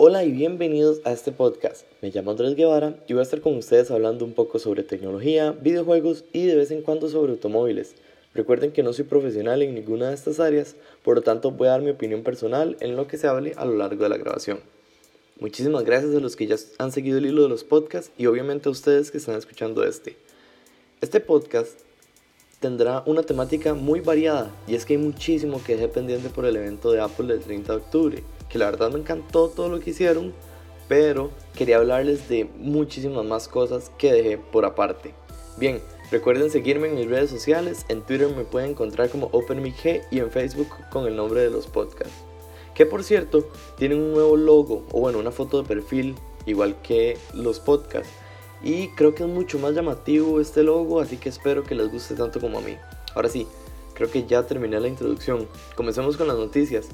Hola y bienvenidos a este podcast. Me llamo Andrés Guevara y voy a estar con ustedes hablando un poco sobre tecnología, videojuegos y de vez en cuando sobre automóviles. Recuerden que no soy profesional en ninguna de estas áreas, por lo tanto voy a dar mi opinión personal en lo que se hable a lo largo de la grabación. Muchísimas gracias a los que ya han seguido el hilo de los podcasts y obviamente a ustedes que están escuchando este. Este podcast tendrá una temática muy variada y es que hay muchísimo que dejé pendiente por el evento de Apple del 30 de octubre que la verdad me encantó todo lo que hicieron, pero quería hablarles de muchísimas más cosas que dejé por aparte. Bien, recuerden seguirme en mis redes sociales, en Twitter me pueden encontrar como OpenMiG y en Facebook con el nombre de los podcasts. Que por cierto, tienen un nuevo logo, o bueno, una foto de perfil, igual que los podcasts. Y creo que es mucho más llamativo este logo, así que espero que les guste tanto como a mí. Ahora sí, creo que ya terminé la introducción. Comencemos con las noticias.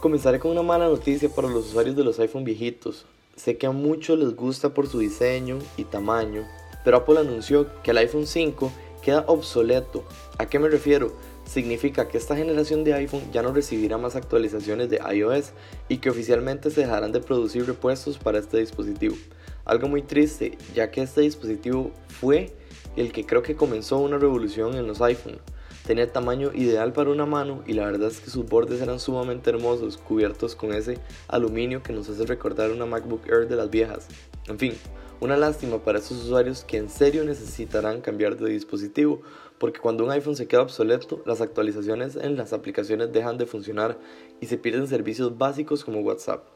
Comenzaré con una mala noticia para los usuarios de los iPhone viejitos. Sé que a muchos les gusta por su diseño y tamaño, pero Apple anunció que el iPhone 5 queda obsoleto. ¿A qué me refiero? Significa que esta generación de iPhone ya no recibirá más actualizaciones de iOS y que oficialmente se dejarán de producir repuestos para este dispositivo. Algo muy triste, ya que este dispositivo fue el que creo que comenzó una revolución en los iPhone. Tenía tamaño ideal para una mano y la verdad es que sus bordes eran sumamente hermosos, cubiertos con ese aluminio que nos hace recordar una MacBook Air de las viejas. En fin, una lástima para esos usuarios que en serio necesitarán cambiar de dispositivo, porque cuando un iPhone se queda obsoleto, las actualizaciones en las aplicaciones dejan de funcionar y se pierden servicios básicos como WhatsApp.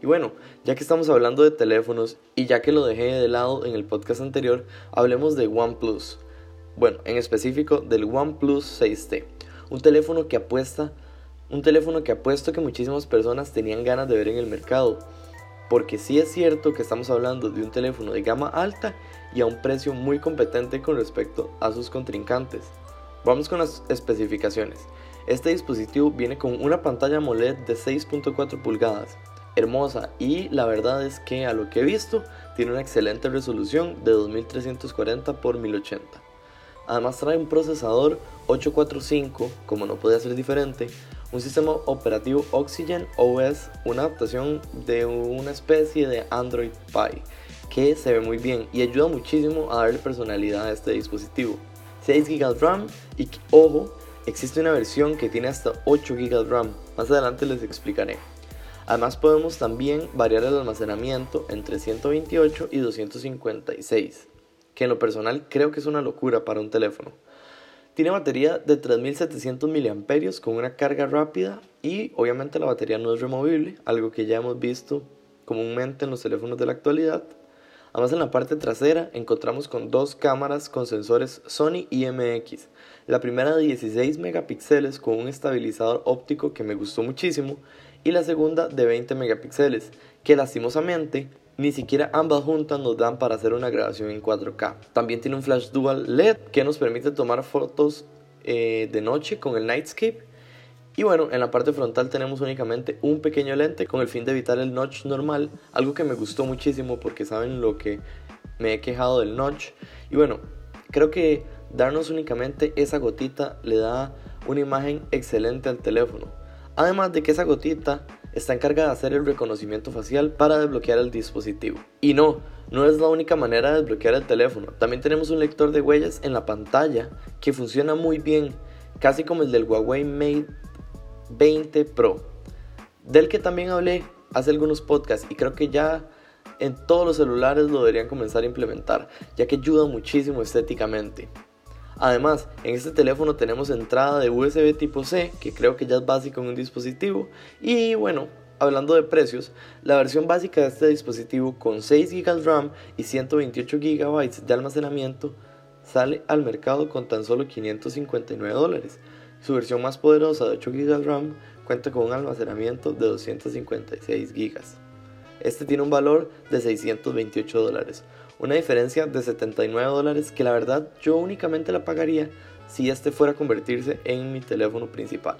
Y bueno, ya que estamos hablando de teléfonos y ya que lo dejé de lado en el podcast anterior, hablemos de OnePlus. Bueno, en específico del OnePlus 6T, un teléfono que apuesta, un teléfono que apuesto que muchísimas personas tenían ganas de ver en el mercado, porque sí es cierto que estamos hablando de un teléfono de gama alta y a un precio muy competente con respecto a sus contrincantes. Vamos con las especificaciones. Este dispositivo viene con una pantalla AMOLED de 6.4 pulgadas, hermosa y la verdad es que a lo que he visto tiene una excelente resolución de 2340 x 1080. Además trae un procesador 845, como no podía ser diferente, un sistema operativo Oxygen OS, una adaptación de una especie de Android Pie, que se ve muy bien y ayuda muchísimo a darle personalidad a este dispositivo. 6 GB RAM y ojo, existe una versión que tiene hasta 8 GB RAM, más adelante les explicaré. Además podemos también variar el almacenamiento entre 128 y 256 que en lo personal creo que es una locura para un teléfono. Tiene batería de 3700 mAh con una carga rápida y obviamente la batería no es removible, algo que ya hemos visto comúnmente en los teléfonos de la actualidad. Además en la parte trasera encontramos con dos cámaras con sensores Sony IMX. La primera de 16 megapíxeles con un estabilizador óptico que me gustó muchísimo y la segunda de 20 megapíxeles que lastimosamente ni siquiera ambas juntas nos dan para hacer una grabación en 4K. También tiene un flash dual LED que nos permite tomar fotos eh, de noche con el Nightscape. Y bueno, en la parte frontal tenemos únicamente un pequeño lente con el fin de evitar el notch normal, algo que me gustó muchísimo porque saben lo que me he quejado del notch. Y bueno, creo que darnos únicamente esa gotita le da una imagen excelente al teléfono. Además de que esa gotita está encargada de hacer el reconocimiento facial para desbloquear el dispositivo. Y no, no es la única manera de desbloquear el teléfono. También tenemos un lector de huellas en la pantalla que funciona muy bien, casi como el del Huawei Mate 20 Pro, del que también hablé hace algunos podcasts y creo que ya en todos los celulares lo deberían comenzar a implementar, ya que ayuda muchísimo estéticamente. Además, en este teléfono tenemos entrada de USB tipo C, que creo que ya es básico en un dispositivo. Y bueno, hablando de precios, la versión básica de este dispositivo con 6 GB de RAM y 128 GB de almacenamiento sale al mercado con tan solo 559 dólares. Su versión más poderosa de 8 GB de RAM cuenta con un almacenamiento de 256 GB. Este tiene un valor de 628 dólares, una diferencia de 79 dólares que la verdad yo únicamente la pagaría si este fuera a convertirse en mi teléfono principal.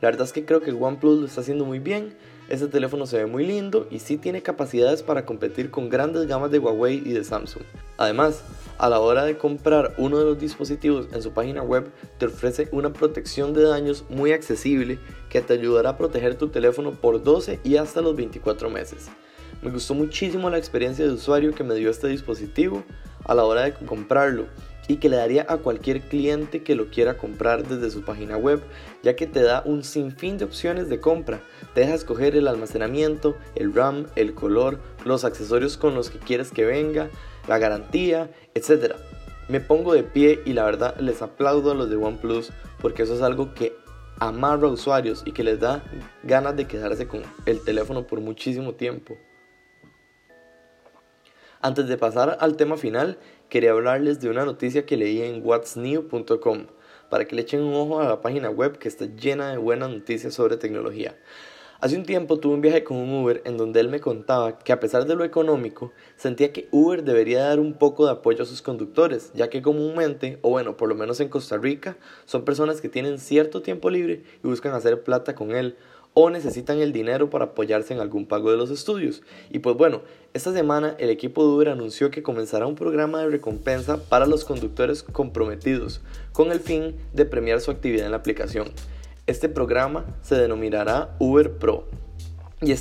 La verdad es que creo que OnePlus lo está haciendo muy bien, este teléfono se ve muy lindo y sí tiene capacidades para competir con grandes gamas de Huawei y de Samsung. Además, A la hora de comprar uno de los dispositivos en su página web, te ofrece una protección de daños muy accesible que te ayudará a proteger tu teléfono por 12 y hasta los 24 meses. Me gustó muchísimo la experiencia de usuario que me dio este dispositivo a la hora de comprarlo y que le daría a cualquier cliente que lo quiera comprar desde su página web, ya que te da un sinfín de opciones de compra. Te deja escoger el almacenamiento, el RAM, el color, los accesorios con los que quieres que venga, la garantía, etc. Me pongo de pie y la verdad les aplaudo a los de OnePlus porque eso es algo que amarra a usuarios y que les da ganas de quedarse con el teléfono por muchísimo tiempo. Antes de pasar al tema final, quería hablarles de una noticia que leí en whatsnew.com para que le echen un ojo a la página web que está llena de buenas noticias sobre tecnología. Hace un tiempo tuve un viaje con un Uber en donde él me contaba que a pesar de lo económico, sentía que Uber debería dar un poco de apoyo a sus conductores, ya que comúnmente, o bueno, por lo menos en Costa Rica, son personas que tienen cierto tiempo libre y buscan hacer plata con él, o necesitan el dinero para apoyarse en algún pago de los estudios. Y pues bueno, esta semana el equipo de Uber anunció que comenzará un programa de recompensa para los conductores comprometidos, con el fin de premiar su actividad en la aplicación. Este programa se denominará Uber Pro y,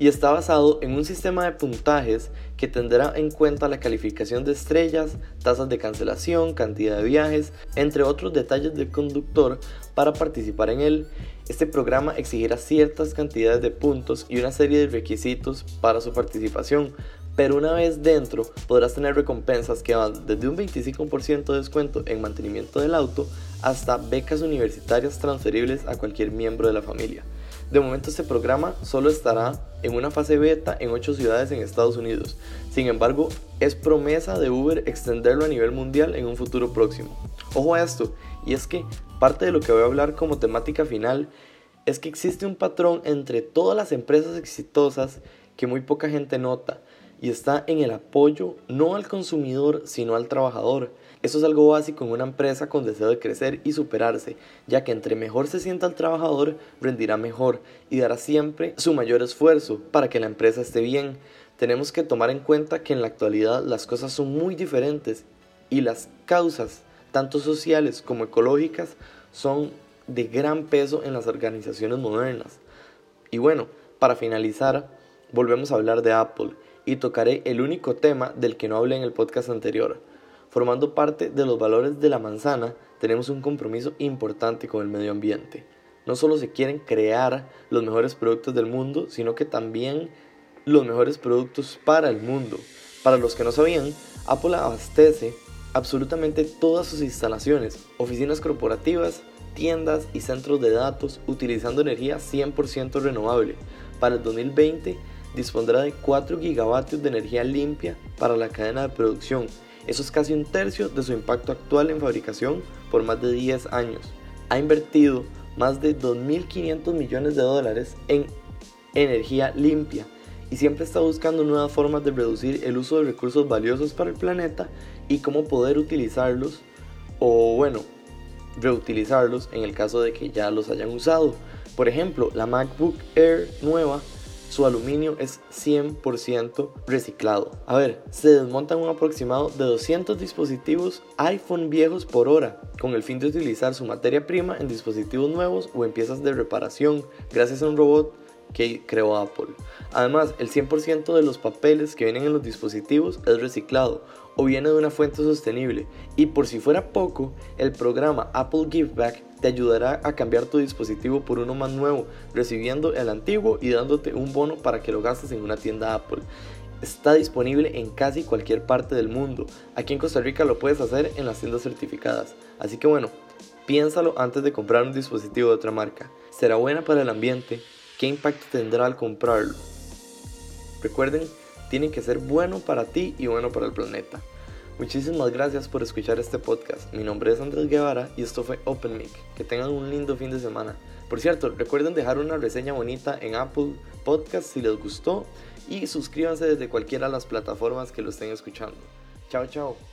y está basado en un sistema de puntajes que tendrá en cuenta la calificación de estrellas, tasas de cancelación, cantidad de viajes, entre otros detalles del conductor para participar en él este programa exigirá ciertas cantidades de puntos y una serie de requisitos para su participación, pero una vez dentro podrás tener recompensas que van desde un 25% de descuento en mantenimiento del auto hasta becas universitarias transferibles a cualquier miembro de la familia. De momento este programa solo estará en una fase beta en 8 ciudades en Estados Unidos. Sin embargo, es promesa de Uber extenderlo a nivel mundial en un futuro próximo. Ojo a esto, y es que parte de lo que voy a hablar como temática final es que existe un patrón entre todas las empresas exitosas que muy poca gente nota y está en el apoyo no al consumidor sino al trabajador. Eso es algo básico en una empresa con deseo de crecer y superarse, ya que entre mejor se sienta el trabajador, rendirá mejor y dará siempre su mayor esfuerzo para que la empresa esté bien. Tenemos que tomar en cuenta que en la actualidad las cosas son muy diferentes y las causas tanto sociales como ecológicas, son de gran peso en las organizaciones modernas. Y bueno, para finalizar, volvemos a hablar de Apple y tocaré el único tema del que no hablé en el podcast anterior. Formando parte de los valores de la manzana, tenemos un compromiso importante con el medio ambiente. No solo se quieren crear los mejores productos del mundo, sino que también los mejores productos para el mundo. Para los que no sabían, Apple abastece absolutamente todas sus instalaciones, oficinas corporativas, tiendas y centros de datos utilizando energía 100% renovable. Para el 2020 dispondrá de 4 gigavatios de energía limpia para la cadena de producción. Eso es casi un tercio de su impacto actual en fabricación por más de 10 años. Ha invertido más de 2.500 millones de dólares en energía limpia y siempre está buscando nuevas formas de reducir el uso de recursos valiosos para el planeta y cómo poder utilizarlos o bueno, reutilizarlos en el caso de que ya los hayan usado. Por ejemplo, la MacBook Air nueva, su aluminio es 100% reciclado. A ver, se desmontan un aproximado de 200 dispositivos iPhone viejos por hora, con el fin de utilizar su materia prima en dispositivos nuevos o en piezas de reparación, gracias a un robot que creó Apple. Además, el 100% de los papeles que vienen en los dispositivos es reciclado o viene de una fuente sostenible. Y por si fuera poco, el programa Apple Give Back te ayudará a cambiar tu dispositivo por uno más nuevo, recibiendo el antiguo y dándote un bono para que lo gastes en una tienda Apple. Está disponible en casi cualquier parte del mundo. Aquí en Costa Rica lo puedes hacer en las tiendas certificadas. Así que bueno, piénsalo antes de comprar un dispositivo de otra marca. Será buena para el ambiente, ¿Qué impacto tendrá al comprarlo? Recuerden, tiene que ser bueno para ti y bueno para el planeta. Muchísimas gracias por escuchar este podcast. Mi nombre es Andrés Guevara y esto fue OpenMic. Que tengan un lindo fin de semana. Por cierto, recuerden dejar una reseña bonita en Apple Podcast si les gustó y suscríbanse desde cualquiera de las plataformas que lo estén escuchando. Chao, chao.